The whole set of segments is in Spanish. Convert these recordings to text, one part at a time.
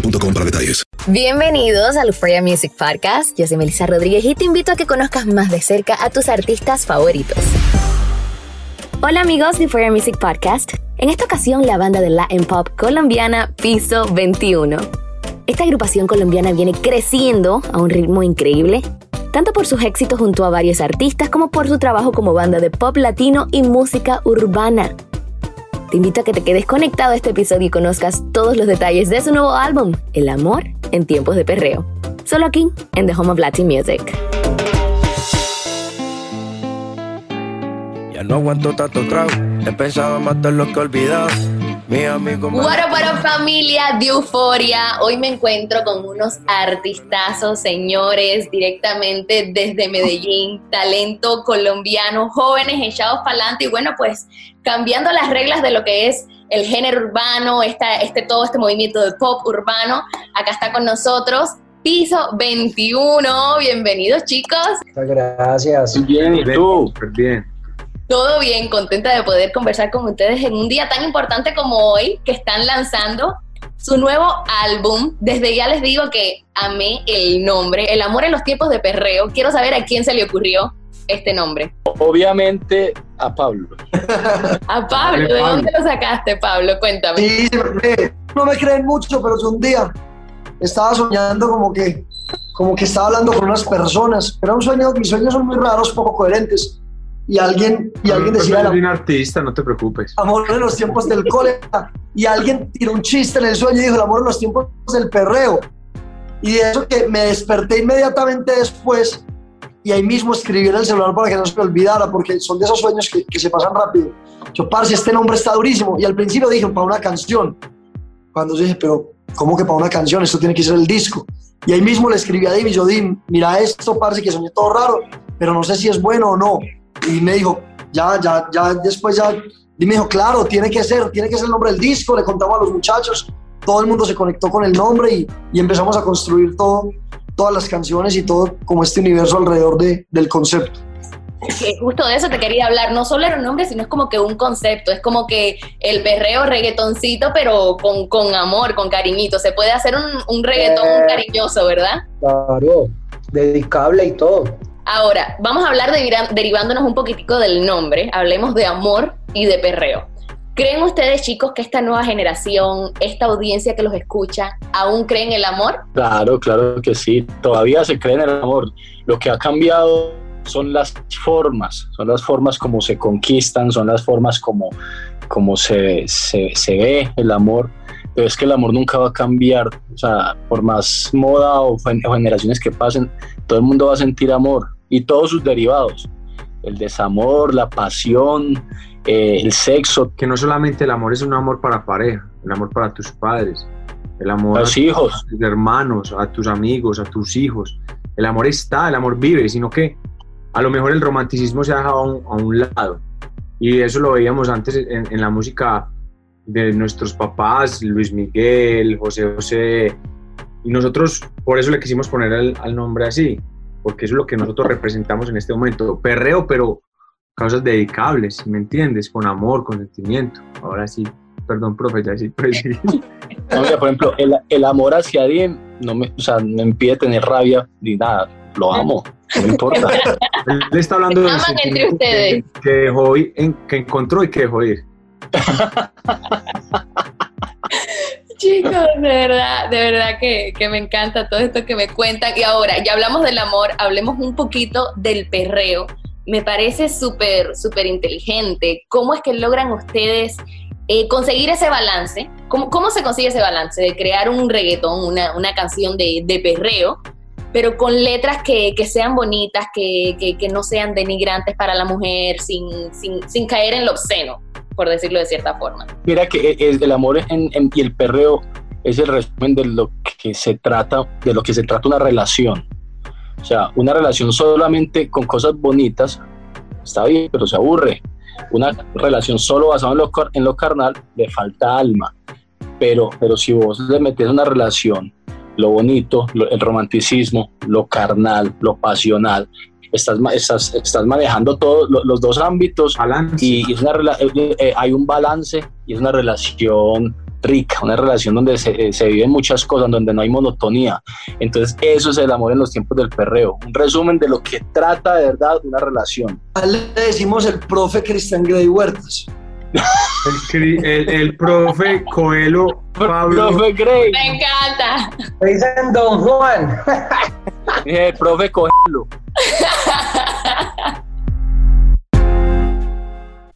para detalles. Bienvenidos al Euphoria Music Podcast. Yo soy Melissa Rodríguez y te invito a que conozcas más de cerca a tus artistas favoritos. Hola amigos de Euphoria Music Podcast. En esta ocasión la banda de Latin Pop colombiana Piso 21. Esta agrupación colombiana viene creciendo a un ritmo increíble, tanto por sus éxitos junto a varios artistas como por su trabajo como banda de pop latino y música urbana. Te invito a que te quedes conectado a este episodio y conozcas todos los detalles de su nuevo álbum, El amor en tiempos de perreo. Solo aquí, en The Home of Latin Music. Ya no aguanto tanto trago. He pensado matar lo que he olvidado. Mi amigo me- familia de Euforia. Hoy me encuentro con unos artistazos, señores, directamente desde Medellín, talento colombiano, jóvenes echados para adelante y bueno, pues cambiando las reglas de lo que es el género urbano, esta, este, todo este movimiento de pop urbano. Acá está con nosotros Piso 21. Bienvenidos, chicos. Muchas gracias. Bien, ¿y tú? Bien. Todo bien, contenta de poder conversar con ustedes en un día tan importante como hoy, que están lanzando su nuevo álbum. Desde ya les digo que amé el nombre, El amor en los tiempos de perreo. Quiero saber a quién se le ocurrió este nombre. Obviamente a Pablo. A Pablo, ¿de dónde lo sacaste, Pablo? Cuéntame. Sí, no me creen mucho, pero yo un día estaba soñando como que, como que estaba hablando con unas personas. Era un sueño, mis sueños son muy raros, poco coherentes. Y alguien, y alguien decía, Soy el un artista, no te preocupes. amor en los tiempos del cole. Y alguien tiró un chiste en el sueño y dijo, el amor en los tiempos del perreo. Y de eso que me desperté inmediatamente después y ahí mismo escribí en el celular para que no se me olvidara, porque son de esos sueños que, que se pasan rápido. Yo, parce, este nombre está durísimo. Y al principio dije, para una canción. Cuando yo dije, pero, ¿cómo que para una canción? Esto tiene que ser el disco. Y ahí mismo le escribí a y yo, mira esto, parce, que soñé todo raro, pero no sé si es bueno o no. Y me dijo, ya, ya, ya, después ya, y me dijo, claro, tiene que ser, tiene que ser el nombre del disco, le contamos a los muchachos, todo el mundo se conectó con el nombre y, y empezamos a construir todo, todas las canciones y todo como este universo alrededor de, del concepto. Que justo de eso te quería hablar. No solo era un nombre, sino es como que un concepto. Es como que el perreo reggaetoncito, pero con, con amor, con cariñito. Se puede hacer un, un reggaetón Eh. cariñoso, ¿verdad? Claro, dedicable y todo. Ahora, vamos a hablar de, derivándonos un poquitico del nombre. Hablemos de amor y de perreo. ¿Creen ustedes, chicos, que esta nueva generación, esta audiencia que los escucha, aún creen el amor? Claro, claro que sí. Todavía se cree en el amor. Lo que ha cambiado son las formas, son las formas como se conquistan, son las formas como, como se, se, se ve el amor. pero es que el amor nunca va a cambiar. O sea, por más moda o, generaciones que pasen, todo el mundo va a sentir amor y todos sus derivados. El desamor, la pasión, eh, el sexo. Que no solamente el amor es un amor para pareja, el amor para tus padres, el amor a tus hijos, a tus hermanos, a tus amigos, a tus hijos. El amor está, el amor vive, sino que a lo mejor el romanticismo se ha dejado a un, lado. Y eso lo veíamos antes en, la música de nuestros papás, Luis Miguel, José José. Y nosotros por eso le quisimos poner el, nombre así, porque eso es lo que nosotros representamos en este momento. Perreo, pero causas dedicables, ¿me entiendes? Con amor, con sentimiento. Ahora sí, perdón, profe, ya sí, pues por ejemplo, el, amor hacia alguien no me, o sea, no impide tener rabia ni nada. Lo amo, no importa. Él está hablando de entre ustedes. Que, dejó que encontró y que dejó ir. Chicos, de verdad, de verdad que, que, me encanta todo esto que me cuentan. Y ahora, ya hablamos del amor, hablemos un poquito del perreo. Me parece súper, súper inteligente. ¿Cómo es que logran ustedes eh, conseguir ese balance, ¿cómo, ¿cómo, se consigue ese balance de crear un reggaetón, una, una canción de, de, perreo, pero con letras que, que sean bonitas, que, que, no sean denigrantes para la mujer, sin, sin, sin, caer en lo obsceno, por decirlo de cierta forma? Mira que e, el amor en, y el perreo es el resumen de lo que se trata, de lo que se trata una relación. O sea, una relación solamente con cosas bonitas está bien, pero se aburre una relación solo basada en lo, en lo carnal, le falta alma. Pero, pero si vos le metes una relación, lo bonito, el romanticismo, lo carnal, lo pasional, estás, estás, estás manejando todos los dos ámbitos y, es una, eh, eh, hay un balance y es una relación rica, una relación donde se, se, viven muchas cosas, donde no hay monotonía. Entonces, eso es el amor en los tiempos del perreo. Un resumen de lo que trata de verdad una relación. Le decimos el profe Cristian Grey Huertas. El, el, profe Coelho Pablo. Profe Grey. Me encanta. Me dicen Don Juan. El profe Coelho.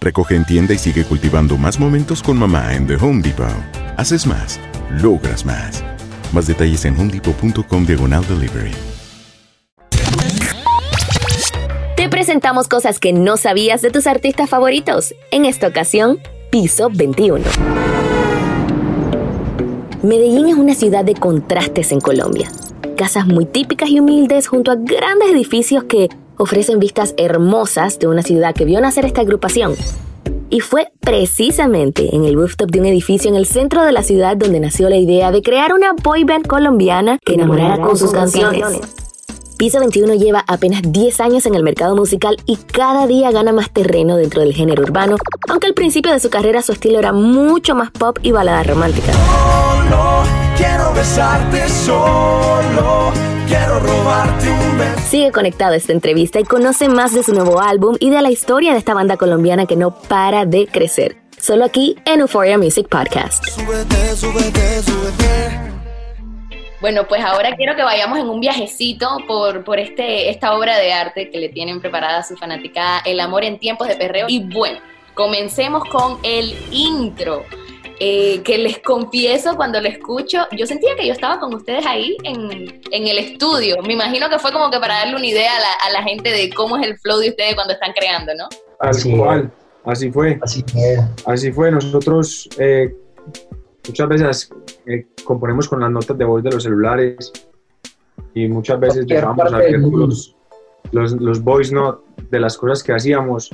Recoge en tienda y sigue cultivando más momentos con mamá en The Home Depot. Haces más, logras más. Más detalles en homedepot.com diagonal delivery. Te presentamos cosas que no sabías de tus artistas favoritos. En esta ocasión, Piso 21. Medellín es una ciudad de contrastes en Colombia. Casas muy típicas y humildes junto a grandes edificios que ofrecen vistas hermosas de una ciudad que vio nacer esta agrupación. Y fue precisamente en el rooftop de un edificio en el centro de la ciudad donde nació la idea de crear una boy band colombiana que enamorara con sus canciones. Piso 21 lleva apenas 10 años en el mercado musical y cada día gana más terreno dentro del género urbano, aunque al principio de su carrera su estilo era mucho más pop y balada romántica. Solo quiero besarte solo. Quiero robarte un beso. Sigue conectado a esta entrevista y conoce más de su nuevo álbum y de la historia de esta banda colombiana que no para de crecer. Solo aquí en Euphoria Music Podcast. Súbete, súbete, súbete. Bueno, pues ahora quiero que vayamos en un viajecito por, por este, esta obra de arte que le tienen preparada a su fanaticada, El amor en tiempos de perreo. Y bueno, comencemos con el intro. Eh, que les confieso cuando lo escucho, yo sentía que yo estaba con ustedes ahí en, en el estudio. Me imagino que fue como que para darle una idea a la, a la gente de cómo es el flow de ustedes cuando están creando, ¿no? Tal Así cual, así fue. Así es. Así fue, nosotros eh, muchas veces eh, componemos con las notas de voz de los celulares y muchas veces dejamos los, los, los voice note de las cosas que hacíamos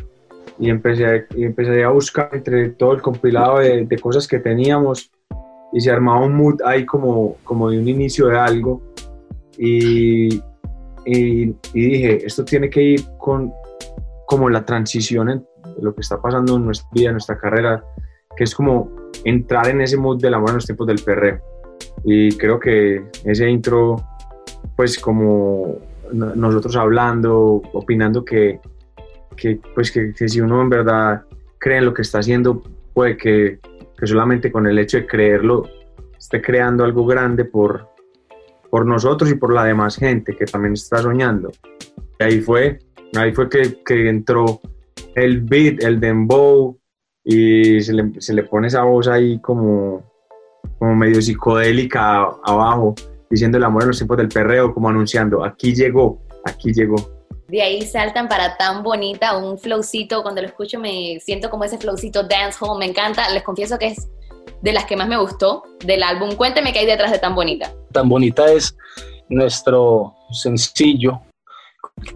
y empecé, y empecé a buscar entre todo el compilado de, de cosas que teníamos y se armaba un mood ahí como, como de un inicio de algo y, y, y dije, esto tiene que ir con como la transición en lo que está pasando en nuestra vida, en nuestra carrera, que es como entrar en ese mood del amor en los tiempos del perreo. Y creo que ese intro, pues como no- nosotros hablando, opinando que, que, pues que, que si uno en verdad cree en lo que está haciendo, puede que, que solamente con el hecho de creerlo esté creando algo grande por, por nosotros y por la demás gente que también está soñando. Y ahí fue, ahí fue que, que entró el beat, el dembow, y se le, se le pone esa voz ahí como, como medio psicodélica abajo, diciendo el amor en los tiempos del perreo, como anunciando, aquí llegó, aquí llegó. De ahí saltan para tan bonita, un flowcito, cuando lo escucho me siento como ese flowcito dancehall, me encanta, les confieso que es de las que más me gustó del álbum. Cuénteme qué hay detrás de tan bonita. Tan bonita es nuestro sencillo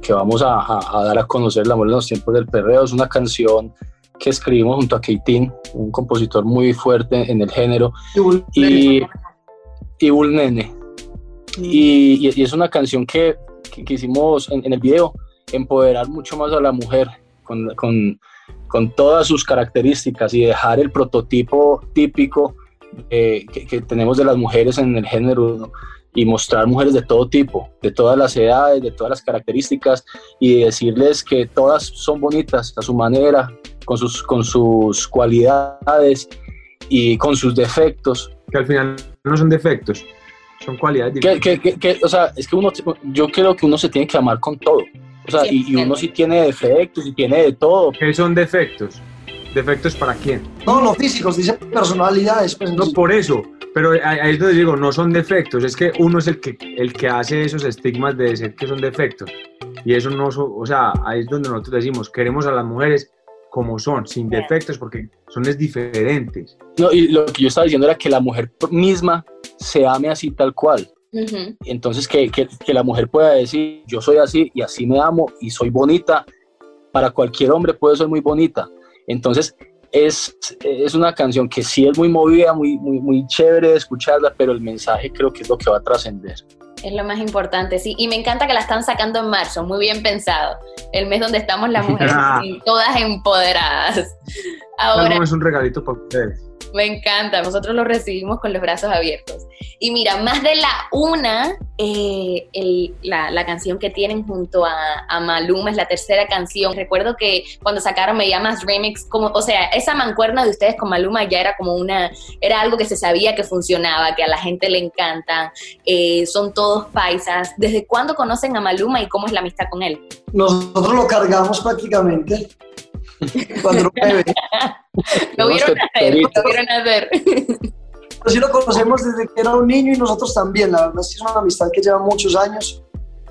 que vamos a, a- a dar a conocer el amor en los tiempos del perreo. Es una canción que escribimos junto a Keitin, un compositor muy fuerte en el género, y, y Bull Nene. Y, y- y es una canción que, que, que hicimos en, en el video, empoderar mucho más a la mujer con, con, con todas sus características y dejar el prototipo típico eh, que, que tenemos de las mujeres en el género ¿no? y mostrar mujeres de todo tipo, de todas las edades, de todas las características y decirles que todas son bonitas a su manera, con sus, con sus cualidades y con sus defectos. Que al final no son defectos, son cualidades Que, diferentes. que- que- que, o sea, es que uno, yo creo que uno se tiene que amar con todo. O sea, y, y uno sí tiene defectos y tiene de todo. ¿Qué son defectos? ¿Defectos para quién? No, no físicos, dice personalidades. Pues, No, por eso. Pero ahí es donde digo, no son defectos, es que uno es el que, el que hace esos estigmas de decir que son defectos. Y eso no, o sea, ahí es donde nosotros decimos, queremos a las mujeres como son, sin defectos, porque son es diferentes. No, y lo que yo estaba diciendo era que la mujer misma se ame así tal cual. Entonces, que, que, que la mujer pueda decir, yo soy así y así me amo y soy bonita. Para cualquier hombre puede ser muy bonita. Entonces, es, es una canción que sí es muy movida, muy, muy, muy chévere de escucharla, pero el mensaje creo que es lo que va a trascender. Es lo más importante, sí. Y me encanta que la están sacando en marzo, muy bien pensado. El mes donde estamos las mujeres todas empoderadas. Ahora, Algo es un regalito para ustedes. Me encanta, nosotros lo recibimos con los brazos abiertos. Y mira, más de la una, eh, la, canción que tienen junto a, a Maluma es la tercera canción. Recuerdo que cuando sacaron Me Llamas Remix, como, o sea, esa mancuerna de ustedes con Maluma ya era como una, era algo que se sabía que funcionaba, que a la gente le encanta, eh, son todos paisas. ¿Desde cuándo conocen a Maluma y cómo es la amistad con él? Nosotros lo cargamos prácticamente. Cuando no me ve. Lo vieron hacer, lo vieron hacer. Pero sí lo conocemos desde que era un niño y nosotros también. La verdad es que es una amistad que lleva muchos años.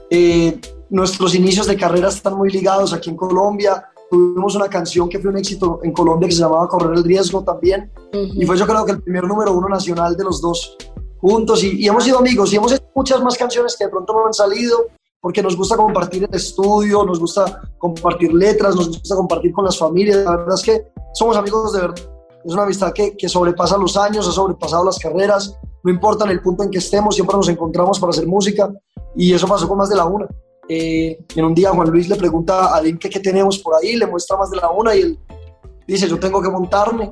Eh, nuestros inicios de carrera están muy ligados aquí en Colombia. Tuvimos una canción que fue un éxito en Colombia que se llamaba Correr el Riesgo también. Y fue yo creo que el primer número uno nacional de los dos juntos. Y, y hemos sido amigos y hemos hecho muchas más canciones que de pronto no han salido porque nos gusta compartir el estudio, nos gusta compartir letras, nos gusta compartir con las familias. La verdad es que somos amigos de verdad. Es una amistad que, que sobrepasa los años, ha sobrepasado las carreras. No importa en el punto en que estemos, siempre nos encontramos para hacer música. Y eso pasó con más de la una. eh, en un día Juan Luis le pregunta a Dim qué tenemos por ahí, le muestra más de la una y él dice, yo tengo que montarme.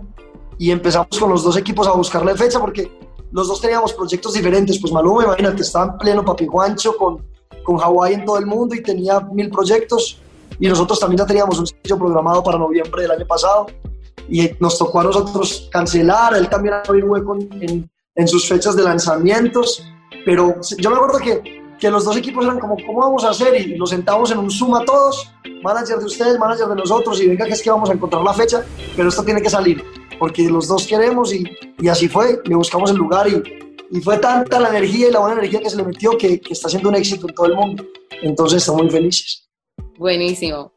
Y empezamos con los dos equipos a buscarle fecha porque los dos teníamos proyectos diferentes. Pues Maluma, imagínate, estaba en pleno papi guancho con, con Hawái en todo el mundo y tenía mil proyectos. Y nosotros también ya teníamos un sitio programado para noviembre del año pasado. Y nos tocó a nosotros cancelar, él también un hueco en, en sus fechas de lanzamientos. Pero yo me acuerdo que que los dos equipos eran como, ¿cómo vamos a hacer? Y nos sentamos en un Zoom a todos, manager de ustedes, manager de nosotros, y venga que es que vamos a encontrar la fecha, pero esto tiene que salir, porque los dos queremos y, y así fue, le buscamos el lugar y, y, fue tanta la energía y la buena energía que se le metió que, está siendo un éxito en todo el mundo. Entonces estamos muy felices. Buenísimo.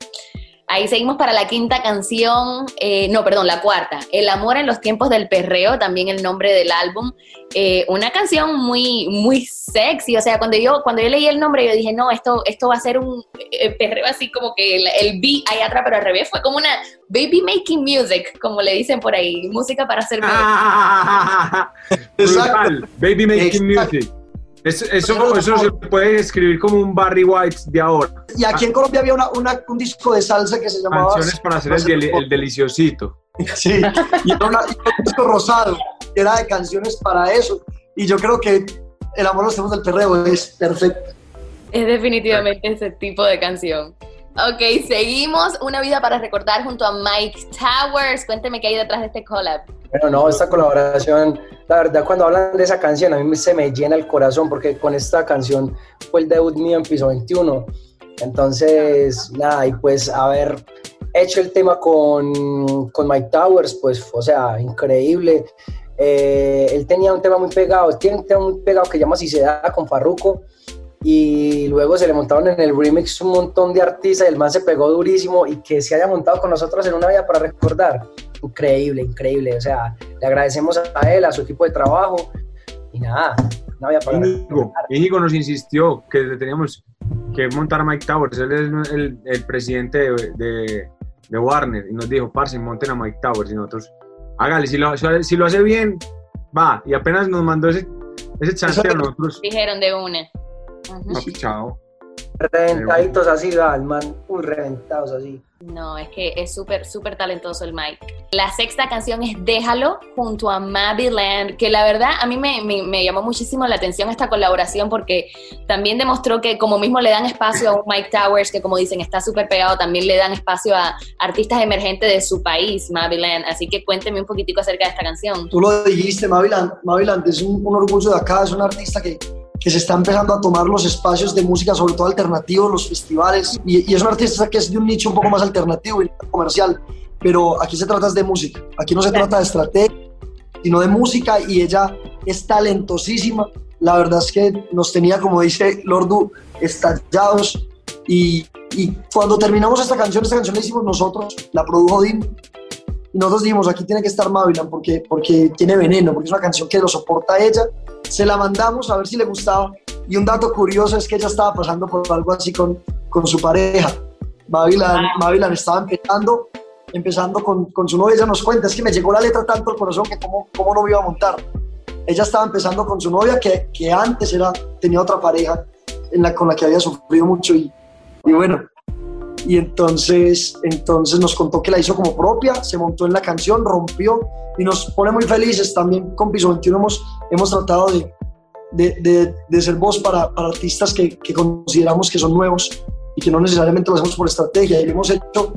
Ahí seguimos para la quinta canción, eh, no, perdón, la cuarta, El amor en los tiempos del perreo, también el nombre del álbum. Eh, una canción muy, muy sexy, o sea, cuando yo, cuando yo leí el nombre yo dije, no, esto, esto va a ser un eh, perreo así como que el, el beat ahí atrás, pero al revés, fue como una baby making music, como le dicen por ahí, música para hacer... Exacto. Baby making music. Eso, eso, eso, se puede escribir como un Barry White de ahora. Y aquí en Colombia había una, una, un disco de salsa que se llamaba... Canciones para hacer el, el, deliciosito. Sí, y era, una, un disco rosado, que era de canciones para eso. Y yo creo que El amor los tiempos del perreo es perfecto. Es definitivamente ese tipo de canción. Ok, seguimos. Una vida para recordar junto a Mike Towers. Cuénteme qué hay detrás de este collab. Bueno, no, esta colaboración, la verdad, cuando hablan de esa canción, a mí se me llena el corazón porque con esta canción fue el debut mío en Piso 21. Entonces, nada, y pues haber hecho el tema con, con Mike Towers, pues, o sea, increíble. Eh, él tenía un tema muy pegado, tiene un tema muy pegado que llama Si se da con Farruko y luego se le montaron en el remix un montón de artistas y el man se pegó durísimo y que se haya montado con nosotros en una vida para recordar increíble, increíble. O sea, le agradecemos a él, a su equipo de trabajo y nada, no había para Íñigo, Íñigo nos insistió que teníamos que montar a Mike Towers, él es el, el presidente de, de, de, Warner y nos dijo, parce, monten a Mike Towers y nosotros, hágale, si lo, si lo hace bien, va, y apenas nos mandó ese, ese chance a nosotros. Dijeron de una. No, chao. Reventaditos así, el man, muy reventados así. No, es que es súper, súper talentoso el Mike. La sexta canción es Déjalo junto a Land, que la verdad a mí me, me, me, llamó muchísimo la atención esta colaboración porque también demostró que como mismo le dan espacio a un Mike Towers, que como dicen está súper pegado, también le dan espacio a artistas emergentes de su país, Land. Así que cuénteme un poquitico acerca de esta canción. Tú lo dijiste, Maviland. Maviland es un, un orgullo de acá, es un artista que que se está empezando a tomar los espacios de música, sobre todo alternativos, los festivales, y, y, es un artista que es de un nicho un poco más alternativo y comercial, pero aquí se trata de música, aquí no se trata de estrategia, sino de música, y ella es talentosísima, la verdad es que nos tenía, como dice Lordu, estallados, y, y cuando terminamos esta canción, esta canción la hicimos nosotros, la produjo Dim, y nosotros dijimos, aquí tiene que estar Mavilan porque, porque tiene veneno, porque es una canción que lo soporta ella. Se la mandamos a ver si le gustaba. Y un dato curioso es que ella estaba pasando por algo así con, con su pareja. Mavilan, Mavilan estaba empezando, empezando con, con, su novia. Ella nos cuenta, es que me llegó la letra tanto al corazón que cómo, cómo no me iba a montar. Ella estaba empezando con su novia que, que antes era, tenía otra pareja en la, con la que había sufrido mucho. Y, y bueno, y entonces, entonces nos contó que la hizo como propia, se montó en la canción, rompió y nos pone muy felices. También con Piso 21 hemos, hemos tratado de, de, de, de ser voz para, para artistas que, que, consideramos que son nuevos y que no necesariamente lo hacemos por estrategia. Y lo hemos hecho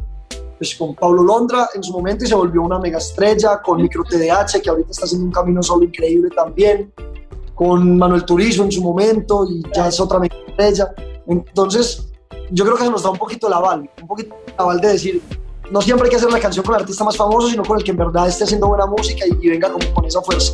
pues, con Pablo Londra en su momento y se volvió una mega estrella, con Micro TDH, que ahorita está haciendo un camino solo increíble también, con Manuel Turizo en su momento y ya es otra mega estrella. Entonces, yo creo que se nos da un poquito el aval, un poquito el aval de decir, no siempre hay que hacer la canción con el artista más famoso, sino con el que en verdad esté haciendo buena música y, venga con esa fuerza.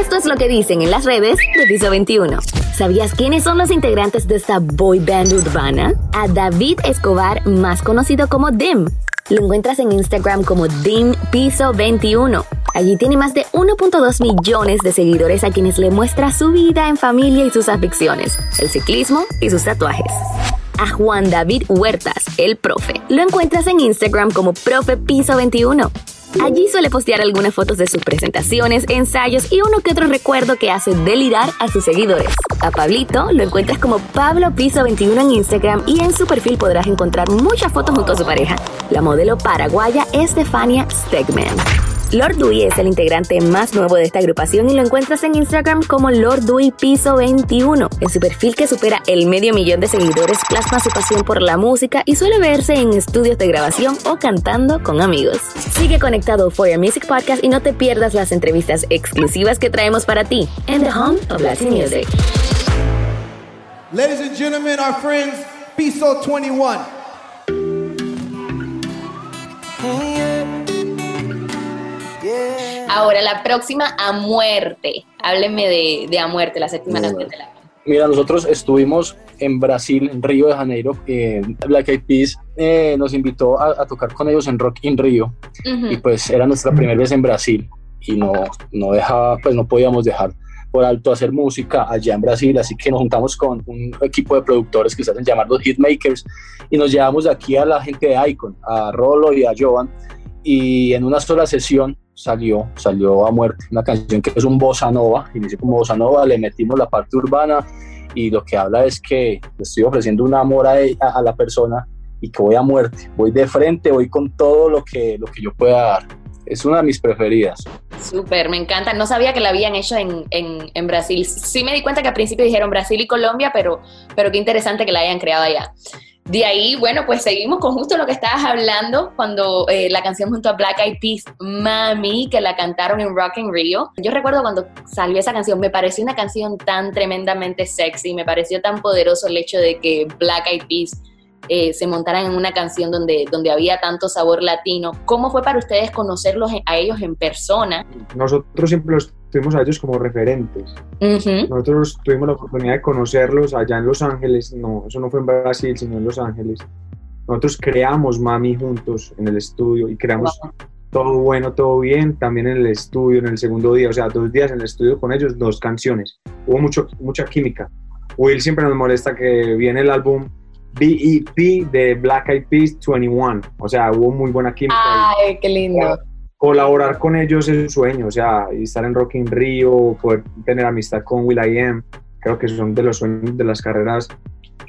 Esto es lo que dicen en las redes de Piso 21. ¿Sabías quiénes son los integrantes de esta boy band urbana? A David Escobar, más conocido como Dim. Lo encuentras en Instagram como Dim Piso 21. Allí tiene más de 1.2 millones de seguidores a quienes le muestra su vida en familia y sus aficiones, el ciclismo y sus tatuajes. A Juan David Huertas, el profe. Lo encuentras en Instagram como Profe Piso 21. Allí suele postear algunas fotos de sus presentaciones, ensayos y uno que otro recuerdo que hace delirar a sus seguidores. A Pablito lo encuentras como Pablo Piso 21 en Instagram y en su perfil podrás encontrar muchas fotos junto a su pareja, la modelo paraguaya Estefania Stegman. Lord Dewey es el integrante más nuevo de esta agrupación y lo encuentras en Instagram como Lord Dewey Piso 21. En su perfil que supera el medio millón de seguidores plasma su pasión por la música y suele verse en estudios de grabación o cantando con amigos. Sigue conectado For Your Music Podcast y no te pierdas las entrevistas exclusivas que traemos para ti en The Home of Latin Music. Ladies and gentlemen, our friends, Piso 21. Ahora, la próxima a muerte. Hábleme de, de a muerte, la séptima de la Mira, nosotros estuvimos en Brasil, en Río de Janeiro. eh, Black Eyed Peas eh, nos invitó a, a tocar con ellos en Rock in Rio. Y pues era nuestra primera vez en Brasil. Y no, no dejaba, pues no podíamos dejar por alto hacer música allá en Brasil, así que nos juntamos con un equipo de productores que se hacen llamar los Hitmakers. Y nos llevamos de aquí a la gente de Icon, a Rolo y a Jovan. Y en una sola sesión salió, salió a muerte, una canción que es un bossa nova, inició como bossa nova, le metimos la parte urbana y lo que habla es que le estoy ofreciendo un amor a, a- a la persona y que voy a muerte, voy de frente, voy con todo lo que, lo que yo pueda dar. Es una de mis preferidas. Súper, me encanta. No sabía que la habían hecho en, en, en Brasil. Sí me di cuenta que al principio dijeron Brasil y Colombia, pero, pero qué interesante que la hayan creado allá. De ahí, bueno, pues seguimos con justo lo que estabas hablando cuando eh, la canción junto a Black Eyed Peas, Mami, que la cantaron en Rock in Rio. Yo recuerdo cuando salió esa canción, me pareció una canción tan tremendamente sexy, me pareció tan poderoso el hecho de que Black Eyed Peas eh, se montaran en una canción donde, donde había tanto sabor latino. ¿Cómo fue para ustedes conocerlos a ellos en persona? Nosotros siempre los tuvimos a ellos como referentes. Nosotros tuvimos la oportunidad de conocerlos allá en Los Ángeles, no, eso no fue en Brasil, sino en Los Ángeles. Nosotros creamos Mami juntos en el estudio y creamos todo bueno, todo bien, también en el estudio, en el segundo día, o sea, dos días en el estudio con ellos, dos canciones. Hubo mucho, mucha química. Will siempre nos molesta que viene el álbum BEP de Black Eyed Peas 21, o sea, hubo muy buena química. Ay, qué lindo. colaborar con ellos es un sueño, o sea, estar en Rock in Rio, poder tener amistad con Will I Am, creo que son de los sueños de las carreras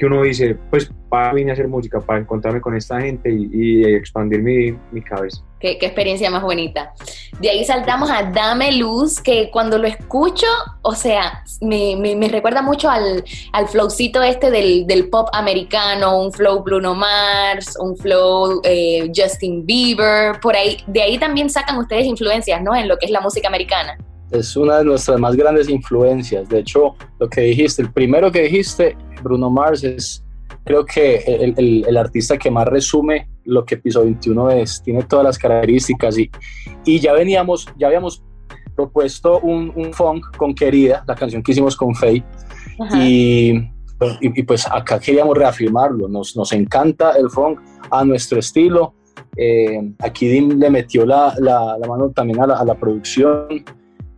que uno dice, pues para vine a hacer música, para encontrarme con esta gente y, y expandir mi, mi cabeza. Qué, qué experiencia más bonita. De ahí saltamos a Dame Luz, que cuando lo escucho, o sea, me, me- me recuerda mucho al, al flowcito este del, del pop americano, un flow Bruno Mars, un flow eh, Justin Bieber, por ahí. De ahí también sacan ustedes influencias, ¿no? En lo que es la música americana. Es una de nuestras más grandes influencias. De hecho, lo que dijiste, el primero que dijiste, Bruno Mars, es creo que el, el, el, artista que más resume lo que Piso 21 es, tiene todas las características y, y ya veníamos, ya habíamos propuesto un, un funk con Querida, la canción que hicimos con Faye, y, y, pues acá queríamos reafirmarlo, nos, nos encanta el funk a nuestro estilo, eh, aquí Dim le metió la, la, la mano también a la, a la, producción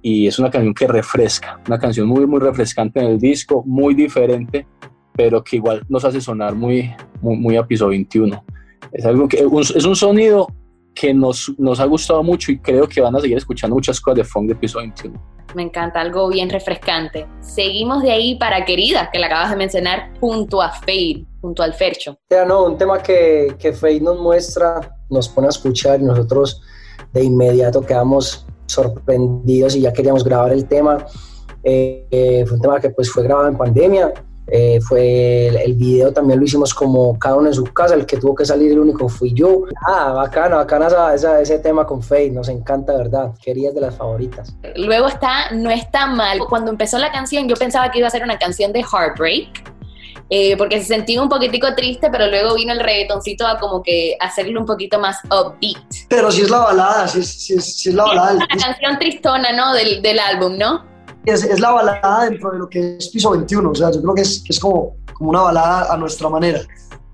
y es una canción que refresca, una canción muy, muy refrescante en el disco, muy diferente, pero que igual nos hace sonar muy, muy, muy a piso 21. Es, algo que, un, es un sonido que nos, nos ha gustado mucho y creo que van a seguir escuchando muchas cosas de funk de piso 21. Me encanta, algo bien refrescante. Seguimos de ahí para Querida, que la acabas de mencionar, junto a Fade, junto al Fercho. Ya no, un tema que, que Fade nos muestra, nos pone a escuchar y nosotros de inmediato quedamos sorprendidos y ya queríamos grabar el tema. Eh, eh, fue un tema que pues fue grabado en pandemia, eh, fue el, video también lo hicimos como cada uno en su casa, el que tuvo que salir el único fui yo. Ah, bacana, bacana esa, esa, ese tema con Faith, nos encanta, ¿verdad? Querías de las favoritas. Luego está No está mal. Cuando empezó la canción yo pensaba que iba a ser una canción de Heartbreak. Eh, porque se sentía un poquitico triste, pero luego vino el reggaetoncito a como que hacerlo un poquito más upbeat. Pero si es la balada, si es, si es, la balada. Es una canción tristona, ¿no? Del, del álbum, ¿no? es, es, la balada dentro de lo que es Piso 21, o sea, yo creo que es, que es como, como una balada a nuestra manera.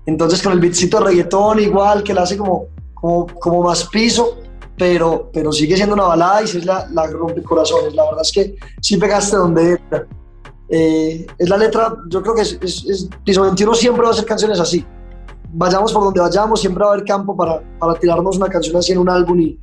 Entonces con el beatcito de reggaetón igual, que la hace como, como, como más piso, pero, pero sigue siendo una balada y sí es la, la rompe corazones. La verdad es que sí pegaste donde era. Eh, es la letra, yo creo que es, es, es, Piso 21 siempre va a hacer canciones así. Vayamos por donde vayamos, siempre va a haber campo para, para tirarnos una canción así en un álbum y,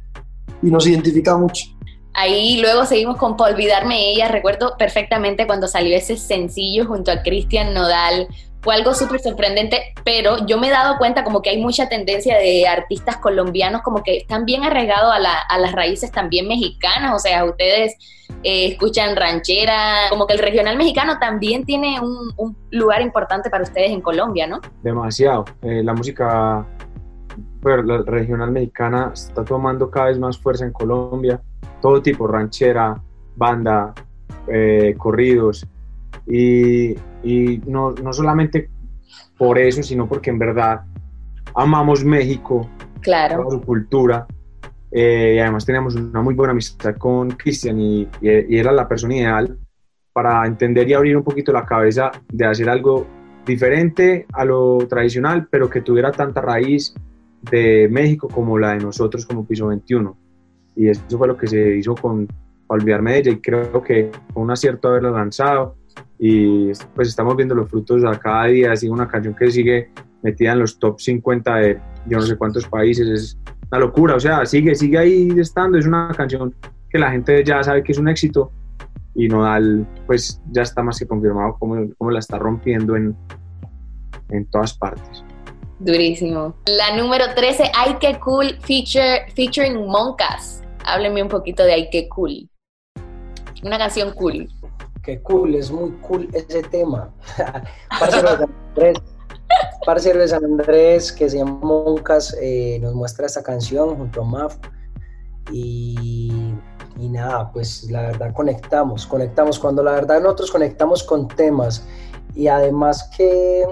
y nos identifica mucho. Ahí luego seguimos con Por Olvidarme Ella. Recuerdo perfectamente cuando salió ese sencillo junto a Cristian Nodal. Fue algo súper sorprendente, pero yo me he dado cuenta como que hay mucha tendencia de artistas colombianos como que están bien arraigados a, la, a las raíces también mexicanas. O sea, ustedes eh, escuchan ranchera, como que el regional mexicano también tiene un, lugar importante para ustedes en Colombia, ¿no? Demasiado. Eh, la música regional mexicana está tomando cada vez más fuerza en Colombia todo tipo, ranchera, banda, eh, corridos, y, y no, no, solamente por eso, sino porque en verdad amamos México, claro. su cultura, eh, y además teníamos una muy buena amistad con Cristian y, y, y, era la persona ideal para entender y abrir un poquito la cabeza de hacer algo diferente a lo tradicional, pero que tuviera tanta raíz de México como la de nosotros como Piso 21 y eso fue lo que se hizo con Olvidarme de ella y creo que fue un acierto haberla lanzado y pues estamos viendo los frutos a cada día, sigue una canción que sigue metida en los top 50 de yo no sé cuántos países, es una locura, o sea, sigue, sigue ahí estando, es una canción que la gente ya sabe que es un éxito y Nodal pues ya está más que confirmado cómo, cómo la está rompiendo en, en todas partes. Durísimo. La número 13, Ay, qué cool, feature, featuring Moncas hábleme un poquito de Ay, qué cool. Una canción cool. Qué cool, es muy cool ese tema. Parcero de San Andrés, Parcero Andrés que se llama Moncas, eh, nos muestra esta canción junto a Maf. Y, y nada, pues la verdad conectamos, conectamos. Cuando la verdad nosotros conectamos con temas y además que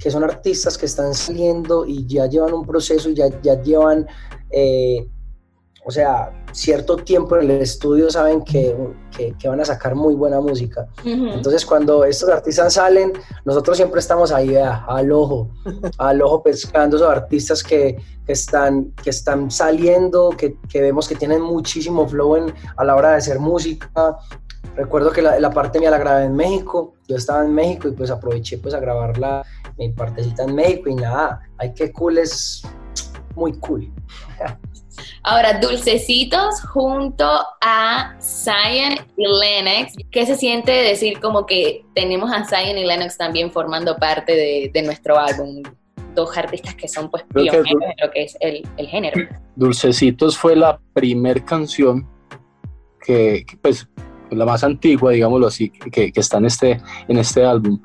que son artistas que están saliendo y ya llevan un proceso y ya, ya llevan eh, o sea, cierto tiempo en el estudio saben que, que, que van a sacar muy buena música. Uh -huh. Entonces, cuando estos artistas salen, nosotros siempre estamos ahí, al ojo, al ojo pescando esos artistas que, que, están, que están saliendo, que, que vemos que tienen muchísimo flow en, a la hora de hacer música. Recuerdo que la, la, parte mía la grabé en México, yo estaba en México y pues aproveché pues a grabarla mi partecita en México y nada, ay qué cool es, muy cool. Ahora, Dulcecitos junto a Zion y Lennox. ¿Qué se siente decir como que tenemos a Zion y Lennox también formando parte de, de nuestro álbum? Dos artistas que son pues pioneros en lo que es el, el, género. Dulcecitos fue la primer canción que, que, pues, la más antigua, digámoslo así, que, que está en este, en este álbum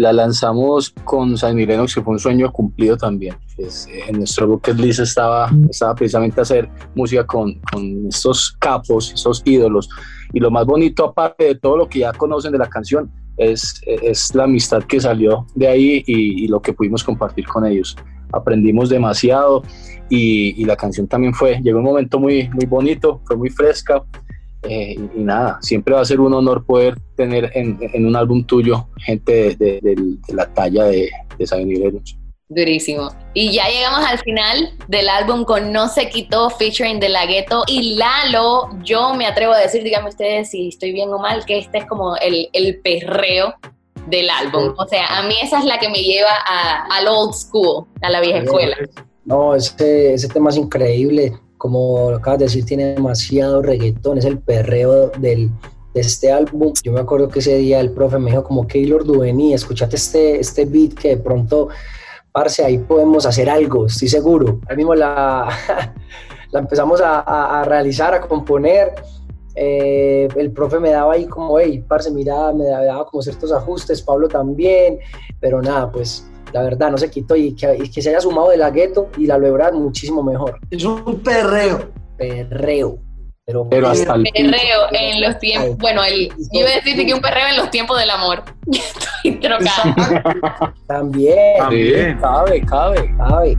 la lanzamos con San Lennox, que fue un sueño cumplido también. Pues, en nuestro bucket list estaba, estaba precisamente hacer música con, con estos capos, estos ídolos. Y lo más bonito, aparte de todo lo que ya conocen de la canción, es, es la amistad que salió de ahí y, y, lo que pudimos compartir con ellos. Aprendimos demasiado y, y, la canción también fue, llegó un momento muy, muy bonito, fue muy fresca eh, y, nada, siempre va a ser un honor poder tener en, en un álbum tuyo gente de, de, de la talla de, de Zion y Durísimo. Y ya llegamos al final del álbum con No se quitó, featuring de La Ghetto y Lalo. Yo me atrevo a decir, díganme ustedes si estoy bien o mal, que este es como el, el perreo del álbum. O sea, a mí esa es la que me lleva a, al old school, a la vieja escuela. No, ese, ese tema es increíble. Como acabas de decir, tiene demasiado reggaetón. Es el perreo del, de este álbum. Yo me acuerdo que ese día el profe me dijo como, Keylor Duvení, escuchate este, este beat que de pronto parce, ahí podemos hacer algo, estoy seguro. Ahí mismo la, la empezamos a, a, realizar, a componer. Eh, el profe me daba ahí como, hey, parce, mira, me daba como ciertos ajustes, Pablo también, pero nada, pues la verdad no se quitó y que, y que se haya sumado de la gueto y la lograr muchísimo mejor. Es un perreo. Perreo. Pero, pero hasta el perreo en los tiempos, bueno, el, iba a decirte que un perreo en los tiempos del amor. Estoy trocada. También. También. Cabe, cabe. Cabe.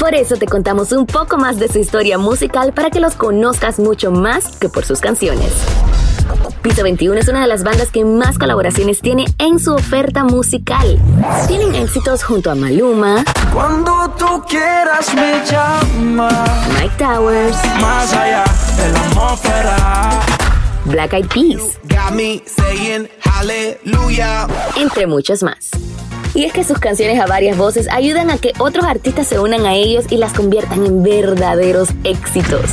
Por eso te contamos un poco más de su historia musical para que los conozcas mucho más que por sus canciones. Piso 21 es una de las bandas que más colaboraciones tiene en su oferta musical. Tienen éxitos junto a Maluma, Cuando tú quieras me. Mike Towers, Más allá de la atmósfera. Black Eyed Peas, me saying hallelujah. entre muchos más. Y es que sus canciones a varias voces ayudan a que otros artistas se unan a ellos y las conviertan en verdaderos éxitos.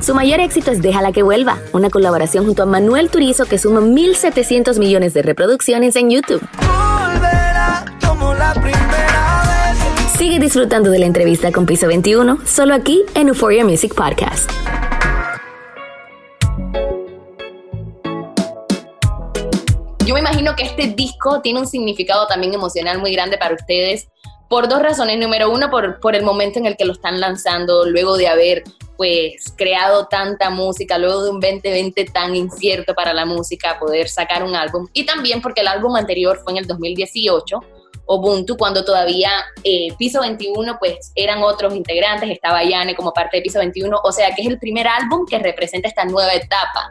Su mayor éxito es Déjala que vuelva, una colaboración junto a Manuel Turizo que suma 1.700 millones de reproducciones en YouTube. Volverá como la primera vez. Sigue disfrutando de la entrevista con Piso 21, solo aquí en Euphoria Music Podcast. Que este disco tiene un significado también emocional muy grande para ustedes por dos razones. Número uno, por, por el momento en el que lo están lanzando, luego de haber pues creado tanta música, luego de un 2020 tan incierto para la música, poder sacar un álbum. Y también porque el álbum anterior fue en el 2018, Ubuntu, cuando todavía eh, Piso 21 pues eran otros integrantes, estaba Yane como parte de Piso 21, o sea que es el primer álbum que representa esta nueva etapa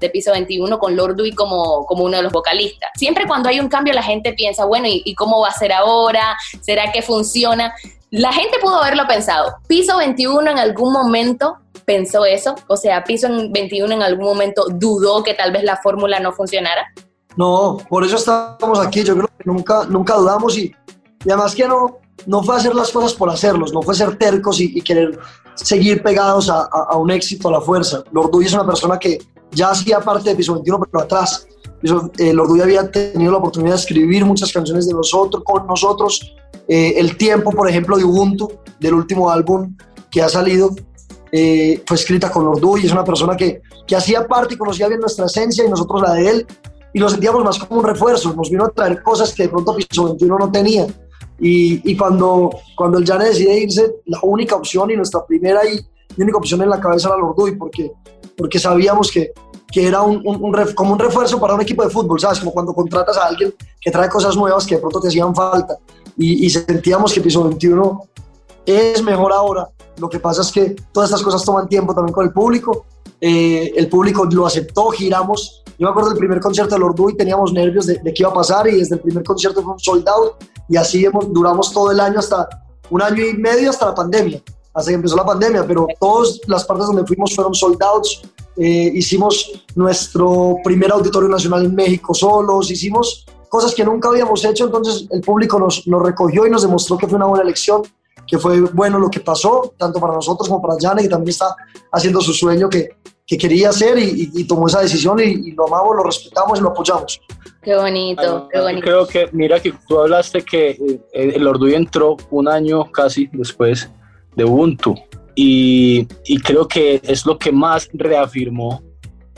de Piso 21 con Lord Dewey como, como uno de los vocalistas. Siempre cuando hay un cambio la gente piensa, bueno, ¿y, y cómo va a ser ahora? ¿Será que funciona? La gente pudo haberlo pensado. Piso 21 en algún momento pensó eso, o sea, Piso 21 en algún momento dudó que tal vez la fórmula no funcionara. No, por eso estamos aquí. Yo creo que nunca, nunca dudamos y, y además que no, no fue hacer las cosas por hacerlos, no fue ser tercos y, y querer seguir pegados a, a- a un éxito a la fuerza. Lorduy es una persona que ya hacía parte de Piso 21, pero atrás. Piso- eh, había tenido la oportunidad de escribir muchas canciones de nosotros, con nosotros. Eh, el tiempo, por ejemplo, de Ubuntu, del último álbum que ha salido, eh, fue escrita con Lorduy. Es una persona que, que hacía parte y conocía bien nuestra esencia y nosotros la de él. Y lo sentíamos más como un refuerzo. Nos vino a traer cosas que de pronto Piso 21 no tenía. Y, y cuando, cuando el Jane decide irse, la única opción y nuestra primera y, y única opción en la cabeza era Lorduy, porque, porque sabíamos que, que era un, un- un ref- como un refuerzo para un equipo de fútbol, ¿sabes? Como cuando contratas a alguien que trae cosas nuevas que de pronto te hacían falta. Y, y sentíamos que Piso 21 es mejor ahora. Lo que pasa es que todas estas cosas toman tiempo también con el público. Eh, el público lo aceptó, giramos. Yo me acuerdo del primer concierto de Lordu y teníamos nervios de, de qué iba a pasar y desde el primer concierto fue un sold out y así hemos, duramos todo el año hasta un año y medio hasta la pandemia, hasta que empezó la pandemia, pero todas las partes donde fuimos fueron sold outs. Eh, hicimos nuestro primer auditorio nacional en México solos, hicimos cosas que nunca habíamos hecho, entonces el público nos, nos recogió y nos demostró que fue una buena elección, que fue bueno lo que pasó, tanto para nosotros como para Jane, que también está haciendo su sueño que, que quería hacer y, y- y tomó esa decisión y, y lo amamos, lo respetamos y lo apoyamos. Qué bonito, qué bonito. Creo que, mira que tú hablaste que eh, el Orduy entró un año casi después de Ubuntu y, y creo que es lo que más reafirmó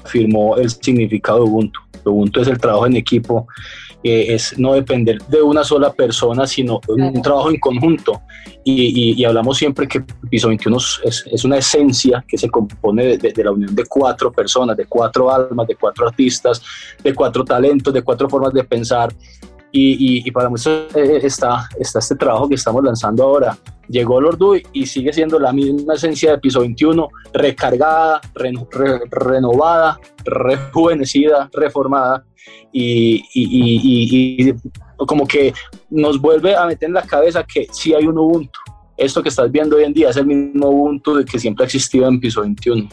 afirmó el significado de Ubuntu. Ubuntu es el trabajo en equipo, eh, es no depender de una sola persona, sino un trabajo en conjunto. Y, y- y hablamos siempre que Piso 21 es, es una esencia que se compone de, de- de la unión de cuatro personas, de cuatro almas, de cuatro artistas, de cuatro talentos, de cuatro formas de pensar. Y, y- para muestra eh, está, está este trabajo que estamos lanzando ahora. Llegó Lorduy y sigue siendo la misma esencia de Piso 21, recargada, re- renovada, rejuvenecida, reformada y, y- y- y- como que nos vuelve a meter en la cabeza que sí hay un Ubuntu. Esto que estás viendo hoy en día es el mismo Ubuntu que siempre ha existido en Piso 21.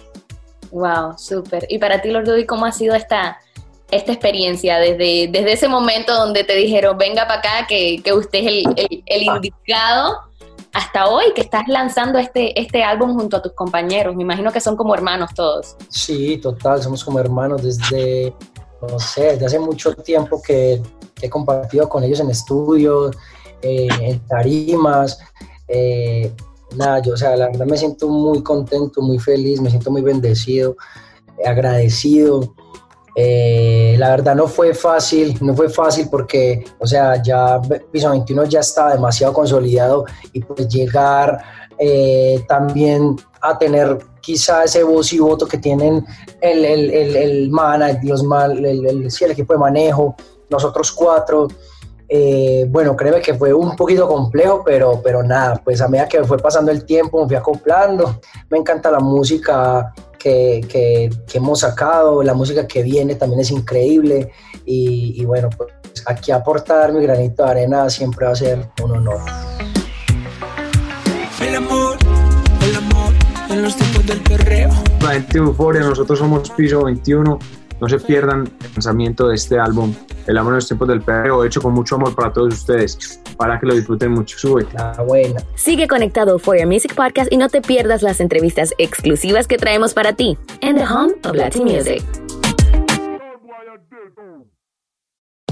Wow, súper. Y para ti, Lord Dudy, ¿cómo ha sido esta, esta experiencia desde, desde ese momento donde te dijeron, venga para acá, que, que usted es el, el- el indicado, hasta hoy que estás lanzando este, este álbum junto a tus compañeros? Me imagino que son como hermanos todos. Sí, total, somos como hermanos desde, no sé, desde hace mucho tiempo que, que he compartido con ellos en estudio, eh, en tarimas. eh, nada, yo, o sea, la verdad me siento muy contento, muy feliz, me siento muy bendecido, agradecido. Eh, la verdad no fue fácil, no fue fácil porque, o sea, ya Piso 21 ya estaba demasiado consolidado y pues llegar eh, también a tener quizá ese voz y voto que tienen el, el, el, el manager, los man- el, el- el equipo de manejo, nosotros cuatro. Eh, bueno, créeme que fue un poquito complejo, pero, pero nada, pues a medida que fue pasando el tiempo me fui acoplando. Me encanta la música que, que- que hemos sacado, la música que viene también es increíble y, y bueno, pues aquí aportar mi granito de arena siempre va a ser un honor. El amor, el amor en los tiempos del perreo. La gente de Euforia, nosotros somos Piso 21. No se pierdan el lanzamiento de este álbum, El amor en los tiempos del perreo, hecho con mucho amor para todos ustedes, para que lo disfruten mucho. Sube. La buena. Sigue conectado a Euphoria Music Podcast y no te pierdas las entrevistas exclusivas que traemos para ti en The Home of Latin Music.